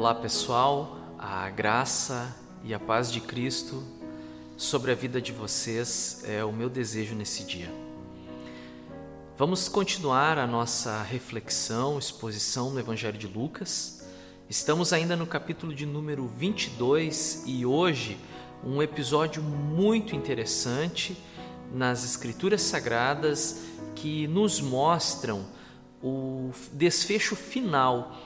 Olá pessoal, a graça e a paz de Cristo sobre a vida de vocês é o meu desejo nesse dia. Vamos continuar a nossa reflexão, exposição no Evangelho de Lucas. Estamos ainda no capítulo de número 22 e hoje um episódio muito interessante nas Escrituras Sagradas que nos mostram o desfecho final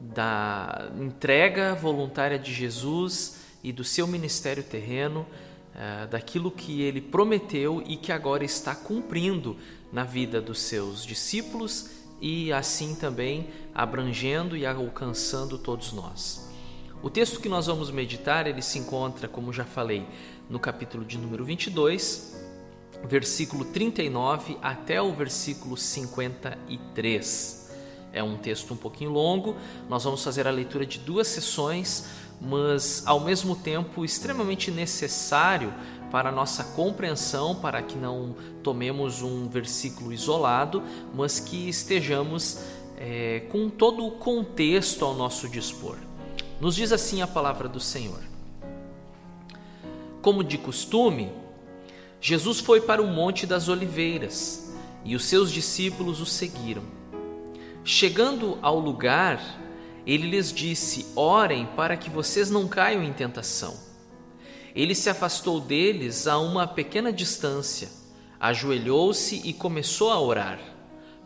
da entrega voluntária de Jesus e do seu ministério terreno, eh, daquilo que ele prometeu e que agora está cumprindo na vida dos seus discípulos e assim também abrangendo e alcançando todos nós. O texto que nós vamos meditar, ele se encontra, como já falei, no capítulo de número 22, versículo 39 até o versículo 53. É um texto um pouquinho longo, nós vamos fazer a leitura de duas sessões, mas ao mesmo tempo extremamente necessário para nossa compreensão, para que não tomemos um versículo isolado, mas que estejamos é, com todo o contexto ao nosso dispor. Nos diz assim a palavra do Senhor. Como de costume, Jesus foi para o Monte das Oliveiras e os seus discípulos o seguiram. Chegando ao lugar, ele lhes disse: Orem para que vocês não caiam em tentação. Ele se afastou deles a uma pequena distância, ajoelhou-se e começou a orar: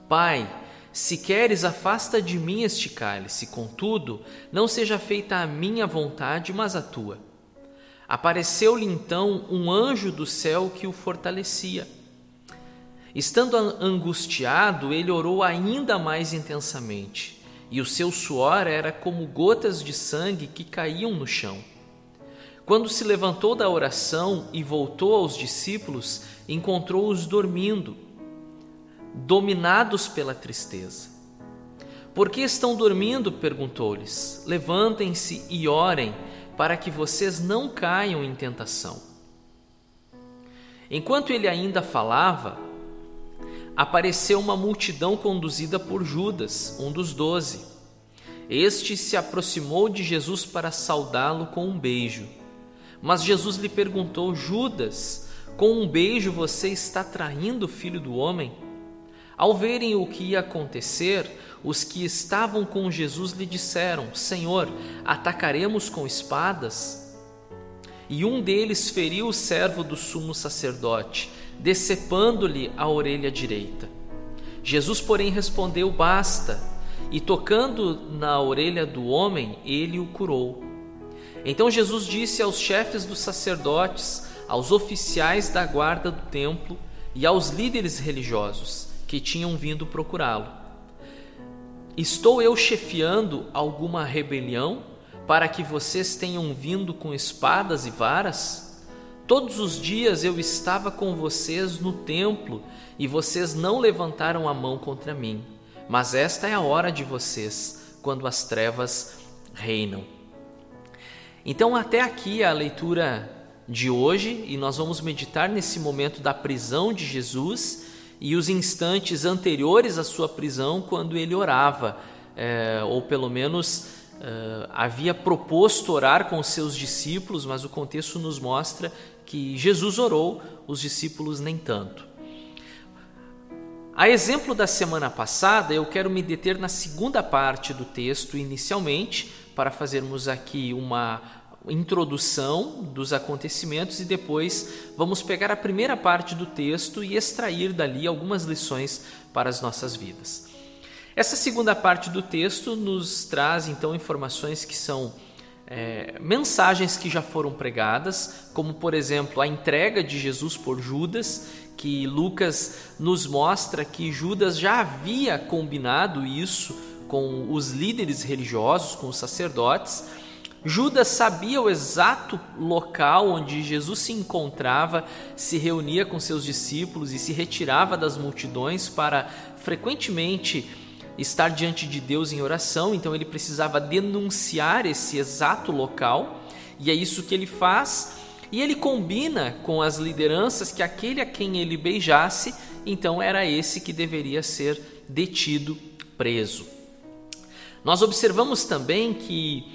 Pai, se queres, afasta de mim este cálice, contudo, não seja feita a minha vontade, mas a tua. Apareceu-lhe então um anjo do céu que o fortalecia. Estando angustiado, ele orou ainda mais intensamente, e o seu suor era como gotas de sangue que caíam no chão. Quando se levantou da oração e voltou aos discípulos, encontrou-os dormindo, dominados pela tristeza. Por que estão dormindo? perguntou-lhes. Levantem-se e orem para que vocês não caiam em tentação. Enquanto ele ainda falava, apareceu uma multidão conduzida por Judas, um dos doze. Este se aproximou de Jesus para saudá-lo com um beijo. Mas Jesus lhe perguntou: Judas, com um beijo você está traindo o filho do homem? Ao verem o que ia acontecer, os que estavam com Jesus lhe disseram: Senhor, atacaremos com espadas? E um deles feriu o servo do sumo sacerdote, decepando-lhe a orelha direita. Jesus, porém, respondeu: Basta, e tocando na orelha do homem, ele o curou. Então Jesus disse aos chefes dos sacerdotes, aos oficiais da guarda do templo e aos líderes religiosos que tinham vindo procurá-lo: Estou eu chefiando alguma rebelião para que vocês tenham vindo com espadas e varas? Todos os dias eu estava com vocês no templo e vocês não levantaram a mão contra mim. Mas esta é a hora de vocês, quando as trevas reinam. Então, até aqui a leitura de hoje, e nós vamos meditar nesse momento da prisão de Jesus e os instantes anteriores à sua prisão, quando ele orava, é, ou pelo menos é, havia proposto orar com os seus discípulos, mas o contexto nos mostra que Jesus orou, os discípulos nem tanto. A exemplo da semana passada, eu quero me deter na segunda parte do texto inicialmente, para fazermos aqui uma introdução dos acontecimentos e depois vamos pegar a primeira parte do texto e extrair dali algumas lições para as nossas vidas. Essa segunda parte do texto nos traz então informações que são é, mensagens que já foram pregadas, como por exemplo a entrega de Jesus por Judas, que Lucas nos mostra que Judas já havia combinado isso com os líderes religiosos, com os sacerdotes. Judas sabia o exato local onde Jesus se encontrava, se reunia com seus discípulos e se retirava das multidões para frequentemente estar diante de Deus em oração, então ele precisava denunciar esse exato local, e é isso que ele faz. E ele combina com as lideranças que aquele a quem ele beijasse, então era esse que deveria ser detido, preso. Nós observamos também que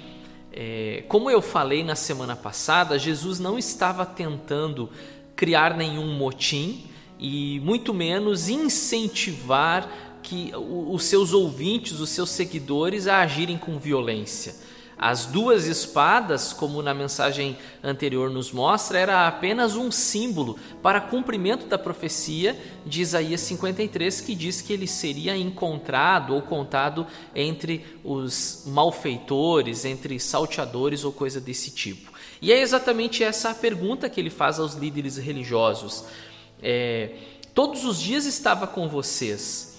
É, como eu falei na semana passada, Jesus não estava tentando criar nenhum motim e muito menos incentivar que os seus ouvintes, os seus seguidores a agirem com violência. As duas espadas, como na mensagem anterior nos mostra, era apenas um símbolo para cumprimento da profecia de Isaías 53, que diz que ele seria encontrado ou contado entre os malfeitores, entre salteadores ou coisa desse tipo. E é exatamente essa a pergunta que ele faz aos líderes religiosos. É, todos os dias estava com vocês,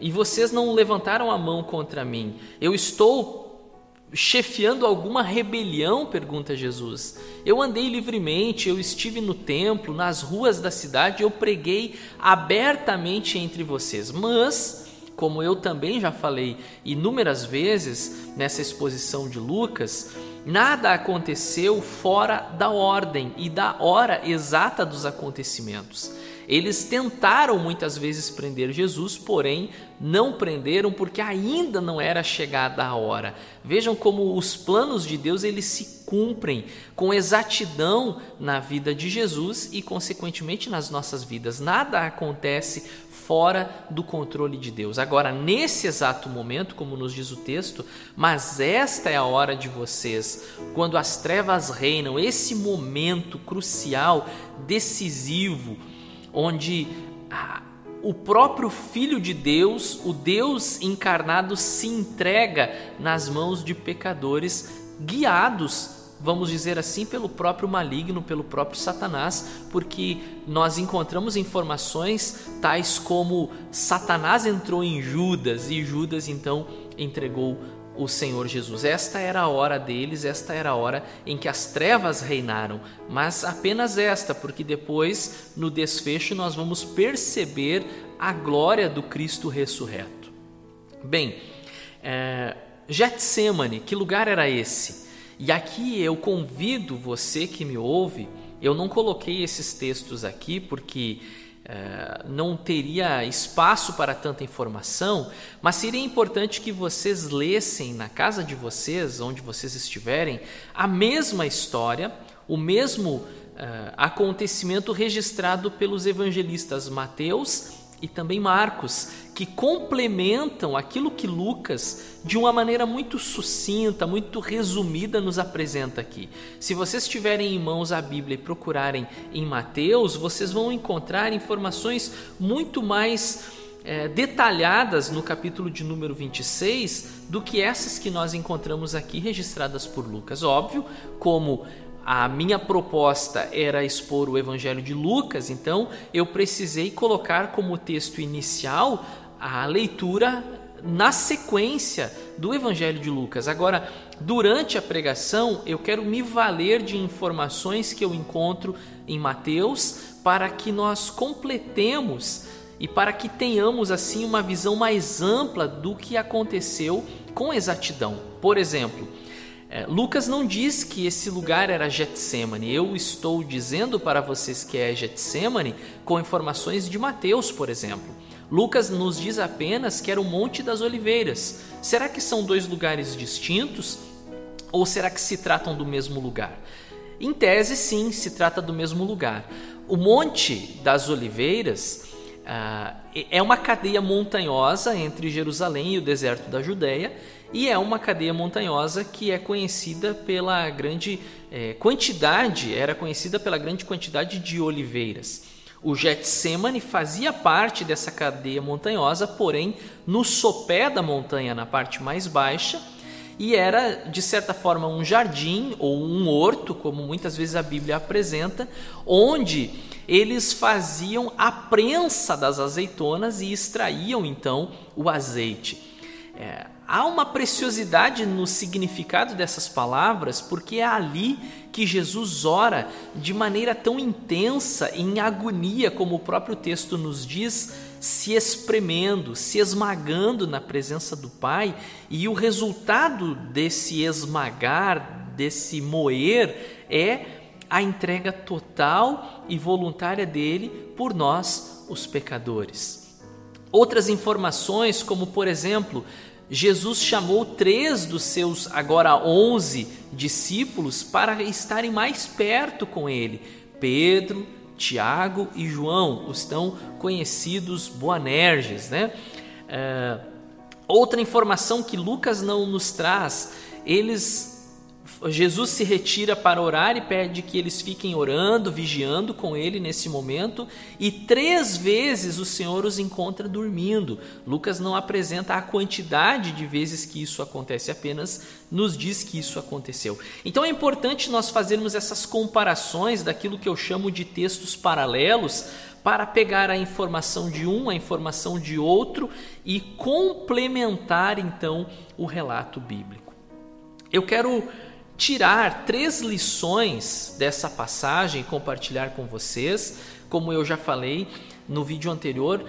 e vocês não levantaram a mão contra mim. Eu estou chefiando alguma rebelião? pergunta Jesus. Eu andei livremente, eu estive no templo, nas ruas da cidade, eu preguei abertamente entre vocês. Mas, como eu também já falei inúmeras vezes nessa exposição de Lucas, nada aconteceu fora da ordem e da hora exata dos acontecimentos. Eles tentaram muitas vezes prender Jesus, porém não prenderam porque ainda não era chegada a hora. Vejam como os planos de Deus eles se cumprem com exatidão na vida de Jesus e consequentemente nas nossas vidas. Nada acontece fora do controle de Deus. Agora, nesse exato momento, como nos diz o texto, mas esta é a hora de vocês, quando as trevas reinam, esse momento crucial, decisivo, onde o próprio Filho de Deus, o Deus encarnado, se entrega nas mãos de pecadores guiados vamos dizer assim, pelo próprio maligno, pelo próprio Satanás, porque nós encontramos informações tais como Satanás entrou em Judas e Judas então entregou o Senhor Jesus. Esta era a hora deles, esta era a hora em que as trevas reinaram, mas apenas esta, porque depois, no desfecho, nós vamos perceber a glória do Cristo ressurreto. Bem, é, Getsemane, que lugar era esse? E aqui eu convido você que me ouve, eu não coloquei esses textos aqui porque é, não teria espaço para tanta informação, mas seria importante que vocês lessem na casa de vocês, onde vocês estiverem, a mesma história, o mesmo uh, acontecimento registrado pelos evangelistas Mateus e também Marcos, que complementam aquilo que Lucas, de uma maneira muito sucinta, muito resumida, nos apresenta aqui. Se vocês tiverem em mãos a Bíblia e procurarem em Mateus, vocês vão encontrar informações muito mais é, detalhadas no capítulo de número 26 do que essas que nós encontramos aqui registradas por Lucas. Óbvio, como a minha proposta era expor o Evangelho de Lucas, então eu precisei colocar como texto inicial a leitura na sequência do Evangelho de Lucas. Agora, durante a pregação, eu quero me valer de informações que eu encontro em Mateus para que nós completemos e para que tenhamos assim uma visão mais ampla do que aconteceu com exatidão. Por exemplo, é, Lucas não diz que esse lugar era Getsemane. Eu estou dizendo para vocês que é Getsemane com informações de Mateus, por exemplo. Lucas nos diz apenas que era o Monte das Oliveiras. Será que são dois lugares distintos ou será que se tratam do mesmo lugar? Em tese, sim, se trata do mesmo lugar. O Monte das Oliveiras ah, é uma cadeia montanhosa entre Jerusalém e o deserto da Judéia e é uma cadeia montanhosa que é conhecida pela grande é, quantidade, era conhecida pela grande quantidade de oliveiras. O Getsemane fazia parte dessa cadeia montanhosa, porém no sopé da montanha, na parte mais baixa, e era de certa forma um jardim ou um horto, como muitas vezes a Bíblia apresenta, onde eles faziam a prensa das azeitonas e extraíam então o azeite. É, há uma preciosidade no significado dessas palavras, porque é ali que Jesus ora de maneira tão intensa, em agonia, como o próprio texto nos diz, se espremendo, se esmagando na presença do Pai, e o resultado desse esmagar, desse moer, é a entrega total e voluntária dele por nós, os pecadores. Outras informações, como por exemplo, Jesus chamou três dos seus agora onze discípulos para estarem mais perto com ele: Pedro, Tiago e João, os tão conhecidos Boanerges. Né? É, outra informação que Lucas não nos traz, eles Jesus se retira para orar e pede que eles fiquem orando, vigiando com ele nesse momento, e três vezes o Senhor os encontra dormindo. Lucas não apresenta a quantidade de vezes que isso acontece, apenas nos diz que isso aconteceu. Então é importante nós fazermos essas comparações daquilo que eu chamo de textos paralelos para pegar a informação de um, a informação de outro e complementar então o relato bíblico. Eu quero tirar três lições dessa passagem e compartilhar com vocês. Como eu já falei no vídeo anterior,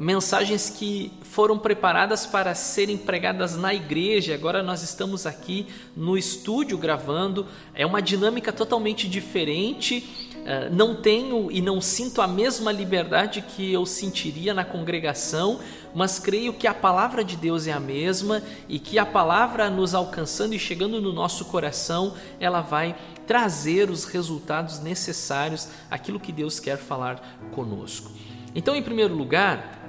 mensagens que foram preparadas para serem pregadas na igreja. Agora nós estamos aqui no estúdio gravando. É uma dinâmica totalmente diferente. Eh, não tenho e não sinto a mesma liberdade que eu sentiria na congregação, mas creio que a palavra de Deus é a mesma e que a palavra nos alcançando e chegando no nosso coração, ela vai trazer os resultados necessários, aquilo que Deus quer falar conosco. Então, em primeiro lugar,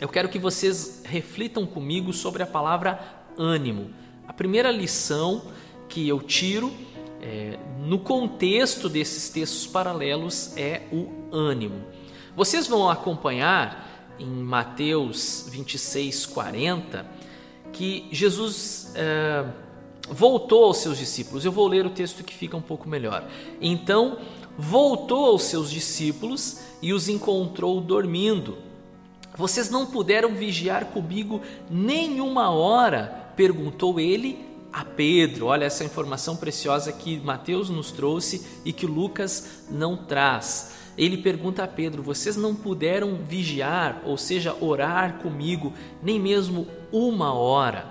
eu quero que vocês reflitam comigo sobre a palavra ânimo. A primeira lição que eu tiro é, no contexto desses textos paralelos é o ânimo. Vocês vão acompanhar em Mateus 26, 40, que Jesus é, voltou aos seus discípulos. Eu vou ler o texto que fica um pouco melhor. Então, voltou aos seus discípulos e os encontrou dormindo. Vocês não puderam vigiar comigo nenhuma hora? perguntou ele a Pedro. Olha essa informação preciosa que Mateus nos trouxe e que Lucas não traz. Ele pergunta a Pedro: Vocês não puderam vigiar, ou seja, orar comigo, nem mesmo uma hora?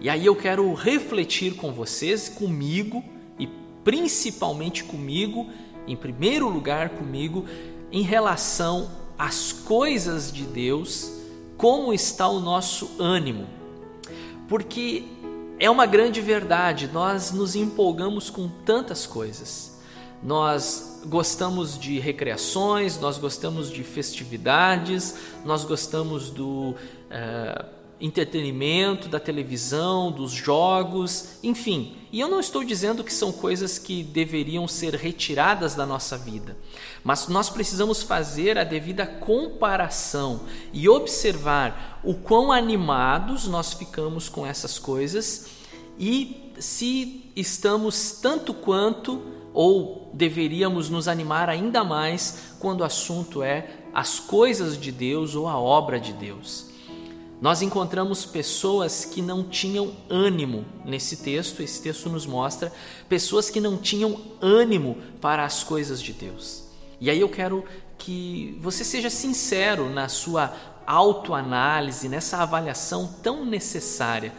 E aí eu quero refletir com vocês, comigo e principalmente comigo, em primeiro lugar comigo, em relação às coisas de Deus, como está o nosso ânimo. Porque é uma grande verdade, nós nos empolgamos com tantas coisas. Nós gostamos de recreações, nós gostamos de festividades, nós gostamos do uh, entretenimento, da televisão, dos jogos, enfim. E eu não estou dizendo que são coisas que deveriam ser retiradas da nossa vida, mas nós precisamos fazer a devida comparação e observar o quão animados nós ficamos com essas coisas e se estamos tanto quanto ou deveríamos nos animar ainda mais quando o assunto é as coisas de Deus ou a obra de Deus. Nós encontramos pessoas que não tinham ânimo nesse texto, esse texto nos mostra pessoas que não tinham ânimo para as coisas de Deus. E aí eu quero que você seja sincero na sua autoanálise, nessa avaliação tão necessária.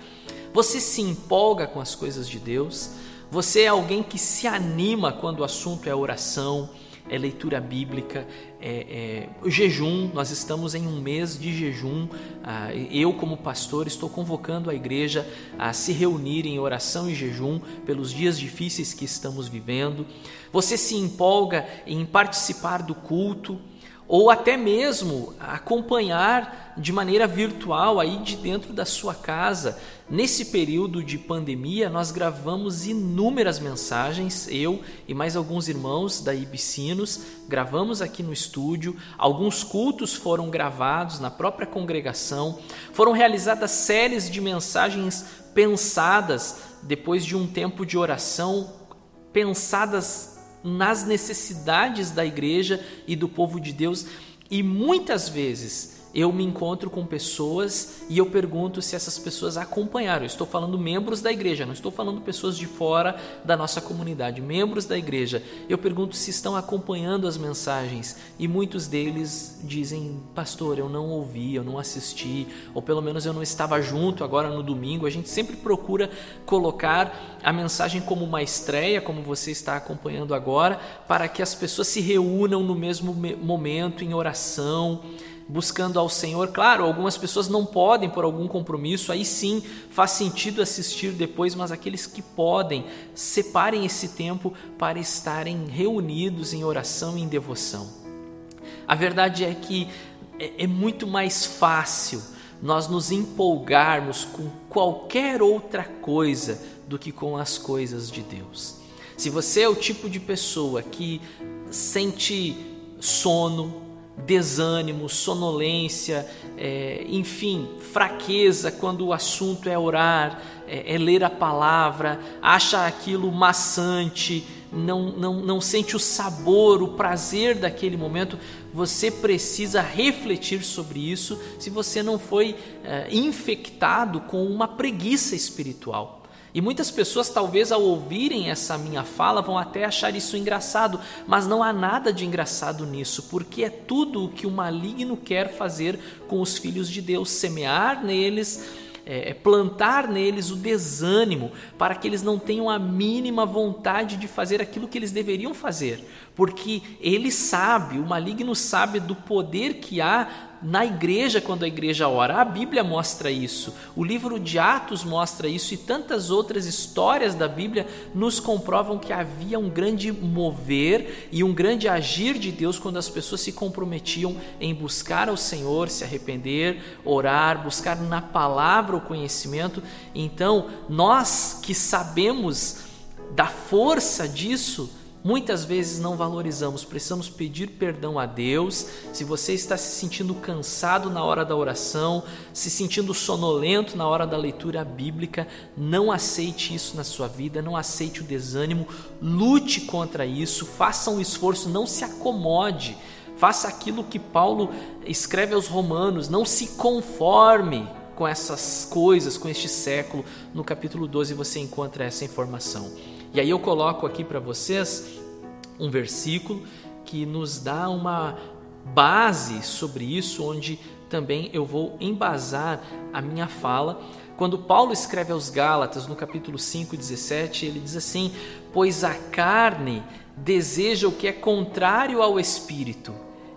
Você se empolga com as coisas de Deus? Você é alguém que se anima quando o assunto é oração, é leitura bíblica, é, é, jejum. Nós estamos em um mês de jejum. Ah, eu, como pastor, estou convocando a igreja a se reunir em oração e jejum pelos dias difíceis que estamos vivendo. Você se empolga em participar do culto ou até mesmo acompanhar de maneira virtual aí de dentro da sua casa. Nesse período de pandemia, nós gravamos inúmeras mensagens, eu e mais alguns irmãos da Ibicinos, gravamos aqui no estúdio, alguns cultos foram gravados na própria congregação, foram realizadas séries de mensagens pensadas depois de um tempo de oração, pensadas nas necessidades da igreja e do povo de Deus, e muitas vezes eu me encontro com pessoas e eu pergunto se essas pessoas acompanharam. Eu estou falando membros da igreja, não estou falando pessoas de fora da nossa comunidade, membros da igreja. Eu pergunto se estão acompanhando as mensagens e muitos deles dizem: Pastor, eu não ouvi, eu não assisti, ou pelo menos eu não estava junto agora no domingo. A gente sempre procura colocar a mensagem como uma estreia, como você está acompanhando agora, para que as pessoas se reúnam no mesmo momento em oração buscando ao Senhor. Claro, algumas pessoas não podem por algum compromisso, aí sim faz sentido assistir depois, mas aqueles que podem, separem esse tempo para estarem reunidos em oração e em devoção. A verdade é que é, é muito mais fácil nós nos empolgarmos com qualquer outra coisa do que com as coisas de Deus. Se você é o tipo de pessoa que sente sono, desânimo, sonolência, é, enfim, fraqueza quando o assunto é orar, é, é, ler a palavra, acha aquilo maçante, não, não, não sente o sabor, o prazer daquele momento, você precisa refletir sobre isso se você não foi é, infectado com uma preguiça espiritual. E muitas pessoas, talvez ao ouvirem essa minha fala, vão até achar isso engraçado, mas não há nada de engraçado nisso, porque é tudo o que o maligno quer fazer com os filhos de Deus semear neles é, é, plantar neles o desânimo para que eles não tenham a mínima vontade de fazer aquilo que eles deveriam fazer, porque ele sabe, o maligno sabe do poder que há na igreja quando a igreja ora. A Bíblia mostra isso, o livro de Atos mostra isso e tantas outras histórias da Bíblia nos comprovam que havia um grande mover e um grande agir de Deus quando as pessoas se comprometiam em buscar ao Senhor, se arrepender, orar, buscar na palavra o conhecimento. Então, nós que sabemos da força disso, Muitas vezes não valorizamos, precisamos pedir perdão a Deus. Se você está se sentindo cansado na hora da oração, se sentindo sonolento na hora da leitura bíblica, não aceite isso na sua vida, não aceite o desânimo, lute contra isso, faça um esforço, não se acomode. Faça aquilo que Paulo escreve aos Romanos, não se conforme com essas coisas, com este século. No capítulo 12 você encontra essa informação. E aí eu coloco aqui para vocês um versículo que nos dá uma base sobre isso, onde também eu vou embasar a minha fala. Quando Paulo escreve aos Gálatas, no capítulo 5, 17, ele diz assim: Pois a carne deseja o que é contrário ao espírito,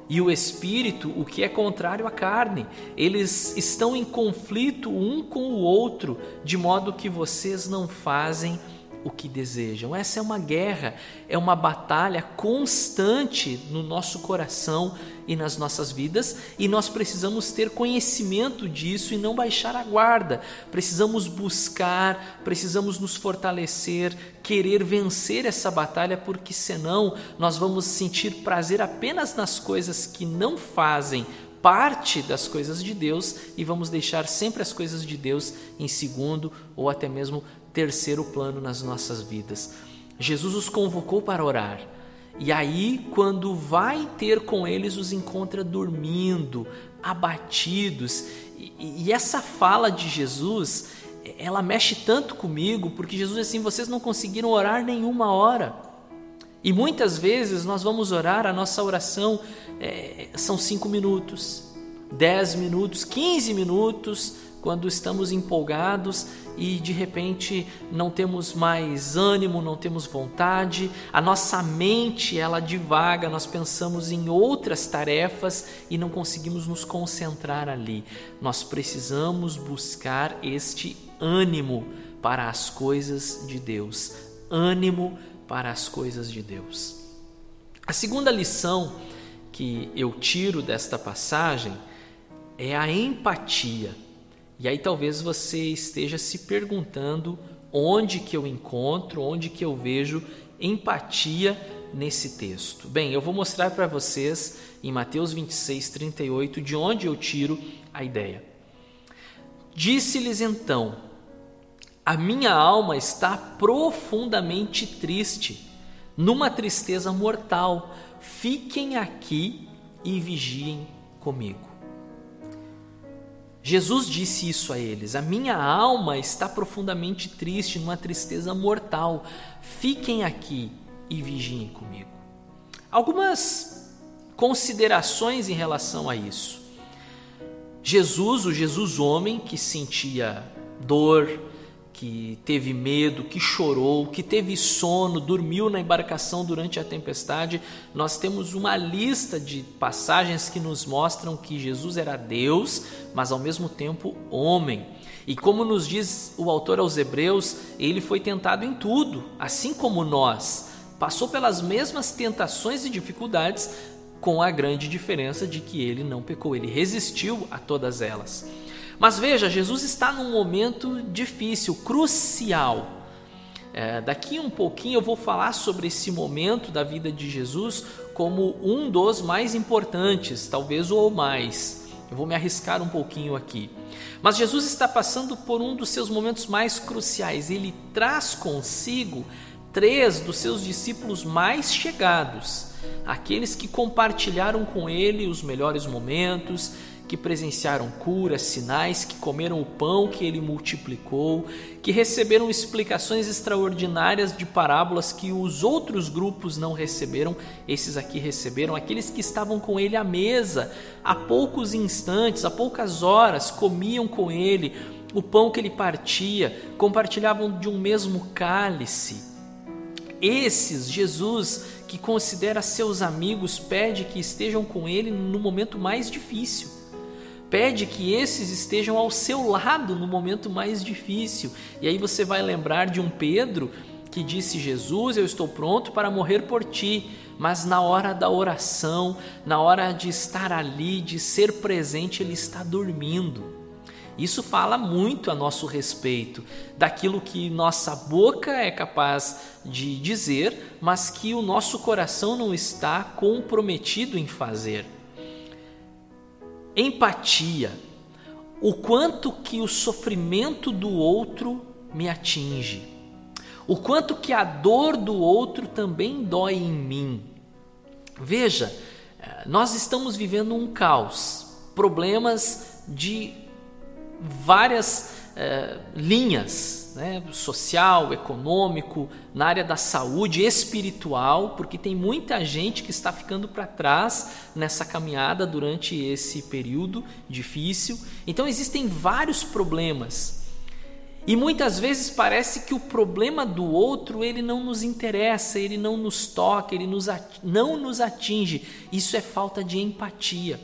e o espírito o que é contrário à carne. Eles estão em conflito um com o outro, de modo que vocês não fazem o que desejam. Essa é uma guerra, é uma batalha constante no nosso coração e nas nossas vidas, e nós precisamos ter conhecimento disso e não baixar a guarda. Precisamos buscar, precisamos nos fortalecer, querer vencer essa batalha, porque senão nós vamos sentir prazer apenas nas coisas que não fazem parte das coisas de Deus e vamos deixar sempre as coisas de Deus em segundo ou até mesmo terceiro plano nas nossas vidas. Jesus os convocou para orar. E aí, quando vai ter com eles, os encontra dormindo, abatidos. E, e essa fala de Jesus, ela mexe tanto comigo, porque Jesus diz assim: vocês não conseguiram orar nenhuma hora. E muitas vezes nós vamos orar, a nossa oração é, são cinco minutos, dez minutos, quinze minutos, quando estamos empolgados e de repente não temos mais ânimo, não temos vontade, a nossa mente ela divaga, nós pensamos em outras tarefas e não conseguimos nos concentrar ali. Nós precisamos buscar este ânimo para as coisas de Deus, ânimo para as coisas de Deus. A segunda lição que eu tiro desta passagem é a empatia. E aí talvez você esteja se perguntando onde que eu encontro, onde que eu vejo empatia nesse texto. Bem, eu vou mostrar para vocês em Mateus 26, 38, de onde eu tiro a ideia. Disse-lhes então: A minha alma está profundamente triste, numa tristeza mortal. Fiquem aqui e vigiem comigo. Jesus disse isso a eles: A minha alma está profundamente triste, numa tristeza mortal. Fiquem aqui e vigiem comigo. Algumas considerações em relação a isso. Jesus, o Jesus homem que sentia dor, que teve medo, que chorou, que teve sono, dormiu na embarcação durante a tempestade. Nós temos uma lista de passagens que nos mostram que Jesus era Deus, mas ao mesmo tempo homem. E como nos diz o autor aos Hebreus, ele foi tentado em tudo, assim como nós. Passou pelas mesmas tentações e dificuldades, com a grande diferença de que ele não pecou, ele resistiu a todas elas. Mas veja, Jesus está num momento difícil, crucial. É, daqui um pouquinho eu vou falar sobre esse momento da vida de Jesus como um dos mais importantes, talvez ou mais. Eu vou me arriscar um pouquinho aqui. Mas Jesus está passando por um dos seus momentos mais cruciais. Ele traz consigo três dos seus discípulos mais chegados, aqueles que compartilharam com ele os melhores momentos, que presenciaram curas, sinais, que comeram o pão que ele multiplicou, que receberam explicações extraordinárias de parábolas que os outros grupos não receberam, esses aqui receberam, aqueles que estavam com ele à mesa, há poucos instantes, há poucas horas, comiam com ele o pão que ele partia, compartilhavam de um mesmo cálice. Esses, Jesus, que considera seus amigos, pede que estejam com ele no momento mais difícil Pede que esses estejam ao seu lado no momento mais difícil. E aí você vai lembrar de um Pedro que disse: Jesus, eu estou pronto para morrer por ti. Mas na hora da oração, na hora de estar ali, de ser presente, ele está dormindo. Isso fala muito a nosso respeito, daquilo que nossa boca é capaz de dizer, mas que o nosso coração não está comprometido em fazer empatia, o quanto que o sofrimento do outro me atinge, o quanto que a dor do outro também dói em mim. Veja, eh, nós estamos vivendo um caos, problemas de várias eh, linhas, né, social, econômico, na área da saúde, espiritual, porque tem muita gente que está ficando para trás nessa caminhada durante esse período difícil. Então existem vários problemas. E muitas vezes parece que o problema do outro ele não nos interessa, ele não nos toca, ele nos não nos atinge. Isso é falta de empatia.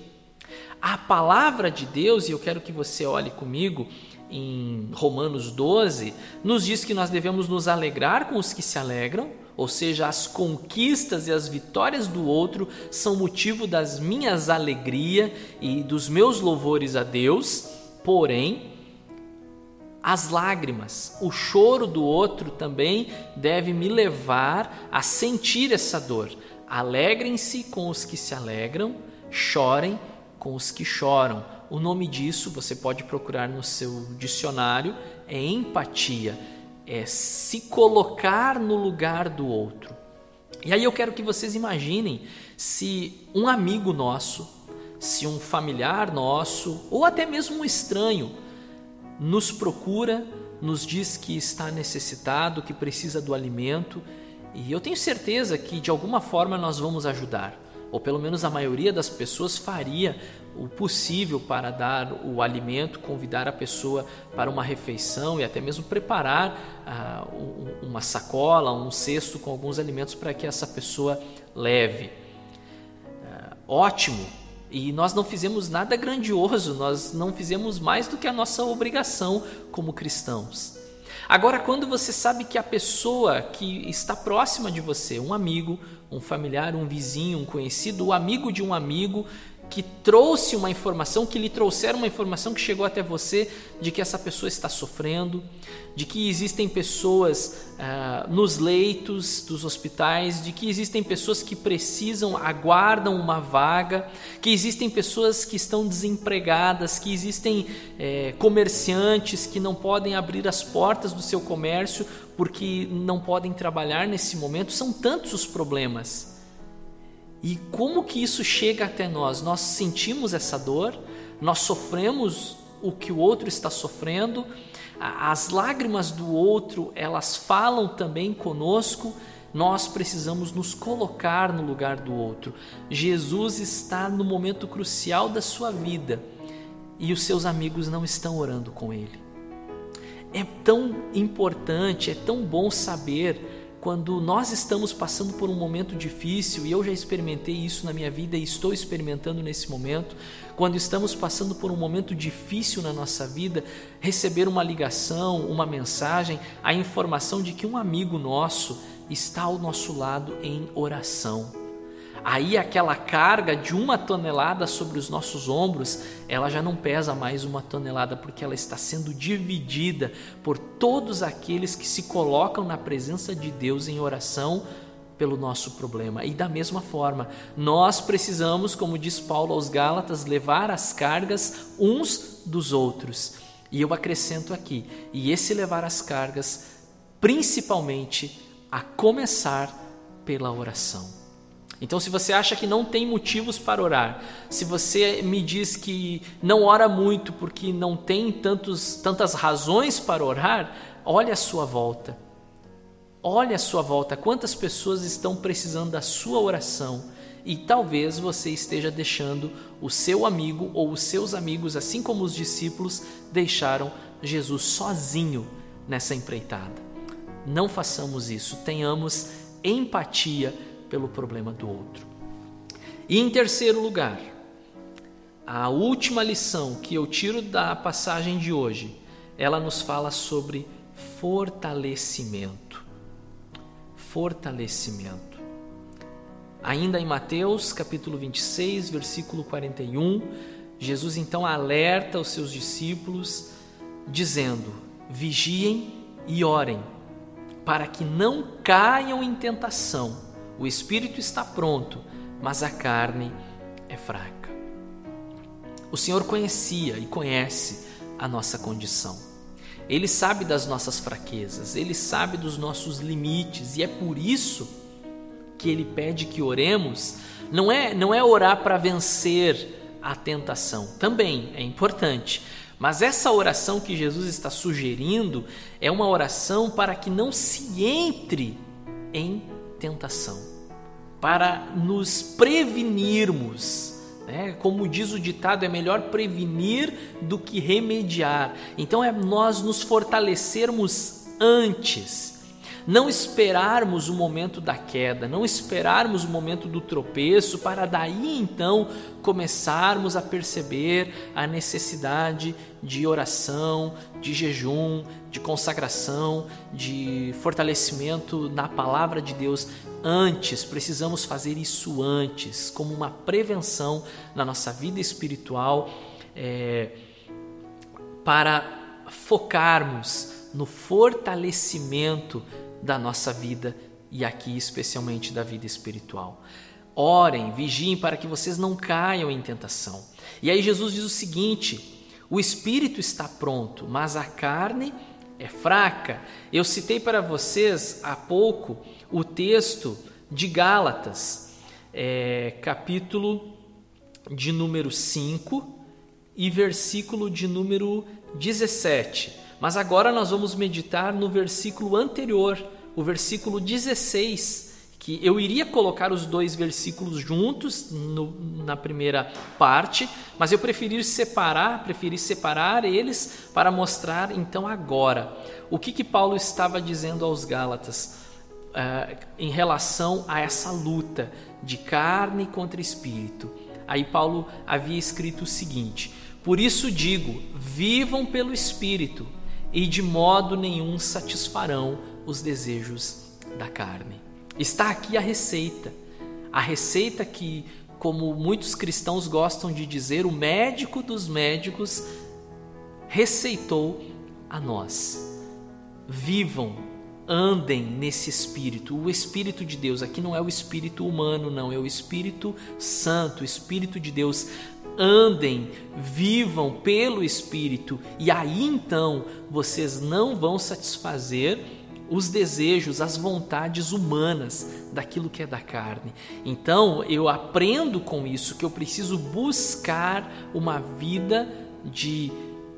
A palavra de Deus, e eu quero que você olhe comigo, em Romanos 12, nos diz que nós devemos nos alegrar com os que se alegram, ou seja, as conquistas e as vitórias do outro são motivo das minhas alegrias e dos meus louvores a Deus, porém, as lágrimas, o choro do outro também deve me levar a sentir essa dor. Alegrem-se com os que se alegram, chorem com os que choram. O nome disso você pode procurar no seu dicionário, é empatia, é se colocar no lugar do outro. E aí eu quero que vocês imaginem se um amigo nosso, se um familiar nosso, ou até mesmo um estranho, nos procura, nos diz que está necessitado, que precisa do alimento, e eu tenho certeza que de alguma forma nós vamos ajudar ou pelo menos a maioria das pessoas faria o possível para dar o alimento, convidar a pessoa para uma refeição e até mesmo preparar ah, uma sacola, um cesto com alguns alimentos para que essa pessoa leve. Ah, ótimo! E nós não fizemos nada grandioso, nós não fizemos mais do que a nossa obrigação como cristãos. Agora, quando você sabe que a pessoa que está próxima de você, um amigo, um familiar, um vizinho, um conhecido, o amigo de um amigo, que trouxe uma informação, que lhe trouxeram uma informação que chegou até você de que essa pessoa está sofrendo, de que existem pessoas ah, nos leitos dos hospitais, de que existem pessoas que precisam, aguardam uma vaga, que existem pessoas que estão desempregadas, que existem eh, comerciantes que não podem abrir as portas do seu comércio porque não podem trabalhar nesse momento. São tantos os problemas. E como que isso chega até nós? Nós sentimos essa dor, nós sofremos o que o outro está sofrendo, as lágrimas do outro, elas falam também conosco, nós precisamos nos colocar no lugar do outro. Jesus está no momento crucial da sua vida e os seus amigos não estão orando com ele. é tão importante, é tão bom saber quando nós estamos passando por um momento difícil, e eu já experimentei isso na minha vida e estou experimentando nesse momento, quando estamos passando por um momento difícil na nossa vida, receber uma ligação, uma mensagem, a informação de que um amigo nosso está ao nosso lado em oração aí aquela carga de uma tonelada sobre os nossos ombros, ela já não pesa mais uma tonelada, porque ela está sendo dividida por todos aqueles que se colocam na presença de Deus em oração pelo nosso problema. E da mesma forma, nós precisamos, como diz Paulo aos Gálatas, levar as cargas uns dos outros. E eu acrescento aqui, e esse levar as cargas, principalmente a começar pela oração. Então, se você acha que não tem motivos para orar, se você me diz que não ora muito porque não tem tantos, tantas razões para orar, olhe a sua volta. Olhe a sua volta, quantas pessoas estão precisando da sua oração e talvez você esteja deixando o seu amigo ou os seus amigos, assim como os discípulos, deixaram Jesus sozinho nessa empreitada. Não façamos isso, tenhamos empatia pelo problema do outro. E em terceiro lugar, a última lição que eu tiro da passagem de hoje, ela nos fala sobre fortalecimento. Fortalecimento. Ainda em Mateus, capítulo 26, versículo 41, Jesus então alerta os seus discípulos dizendo: Vigiem e orem, para que não caiam em tentação. O espírito está pronto, mas a carne é fraca. O Senhor conhecia e conhece a nossa condição. Ele sabe das nossas fraquezas, ele sabe dos nossos limites e é por isso que ele pede que oremos. Não é, não é orar para vencer a tentação, também é importante, mas essa oração que Jesus está sugerindo é uma oração para que não se entre em tentação, para nos prevenirmos. Né? Como diz o ditado, é melhor prevenir do que remediar. Então é nós nos fortalecermos antes não esperarmos o momento da queda, não esperarmos o momento do tropeço, para daí então começarmos a perceber a necessidade de oração, de jejum, de consagração, de fortalecimento na palavra de Deus. Antes, precisamos fazer isso antes, como uma prevenção na nossa vida espiritual, é, para focarmos no fortalecimento da nossa vida e aqui especialmente da vida espiritual. Orem, vigiem para que vocês não caiam em tentação. E aí Jesus diz o seguinte: o espírito está pronto, mas a carne é fraca. Eu citei para vocês há pouco o texto de Gálatas, é, capítulo de número 5 e versículo de número 17. Mas agora nós vamos meditar no versículo anterior, o versículo 16, que eu iria colocar os dois versículos juntos no, na primeira parte, mas eu preferi separar, preferi separar eles para mostrar então agora o que, que Paulo estava dizendo aos Gálatas uh, em relação a essa luta de carne contra espírito. Aí Paulo havia escrito o seguinte: Por isso digo, vivam pelo espírito e de modo nenhum satisfarão os desejos da carne. Está aqui a receita. A receita que, como muitos cristãos gostam de dizer, o médico dos médicos receitou a nós. Vivam, andem nesse espírito, o espírito de Deus. Aqui não é o espírito humano, não, é o Espírito Santo, o espírito de Deus andem, vivam pelo Espírito, e aí então vocês não vão satisfazer os desejos, as vontades humanas daquilo que é da carne. Então eu aprendo com isso que eu preciso buscar uma vida de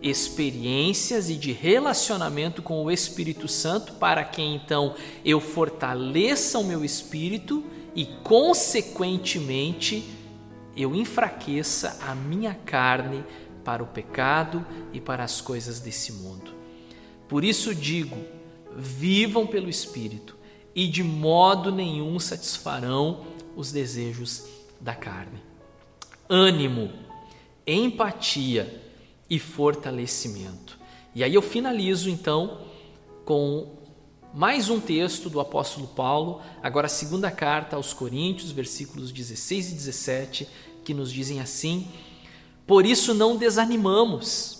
experiências e de relacionamento com o Espírito Santo para que então eu fortaleça o meu espírito e consequentemente eu enfraqueça a minha carne para o pecado e para as coisas desse mundo. Por isso digo: vivam pelo Espírito, e de modo nenhum satisfarão os desejos da carne. Ânimo, empatia e fortalecimento. E aí eu finalizo então com mais um texto do apóstolo Paulo, agora a segunda carta aos Coríntios, versículos 16 e 17, que nos dizem assim: Por isso não desanimamos,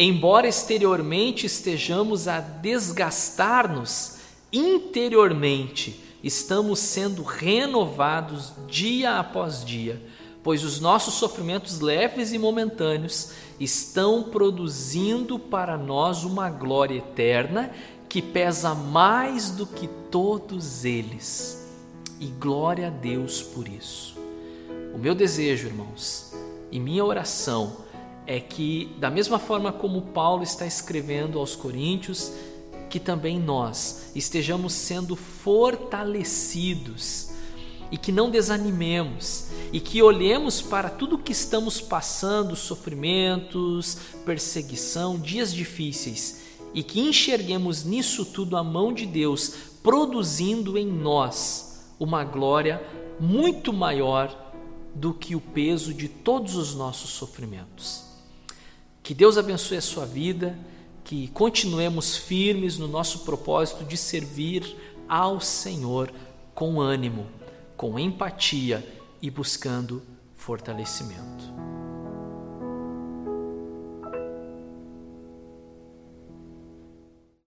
embora exteriormente estejamos a desgastar-nos, interiormente estamos sendo renovados dia após dia, pois os nossos sofrimentos leves e momentâneos estão produzindo para nós uma glória eterna que pesa mais do que todos eles. E glória a Deus por isso. O meu desejo, irmãos, e minha oração é que, da mesma forma como Paulo está escrevendo aos Coríntios, que também nós estejamos sendo fortalecidos e que não desanimemos e que olhemos para tudo que estamos passando, sofrimentos, perseguição, dias difíceis e que enxerguemos nisso tudo a mão de Deus produzindo em nós uma glória muito maior do que o peso de todos os nossos sofrimentos. Que Deus abençoe a sua vida, que continuemos firmes no nosso propósito de servir ao Senhor com ânimo, com empatia e buscando fortalecimento.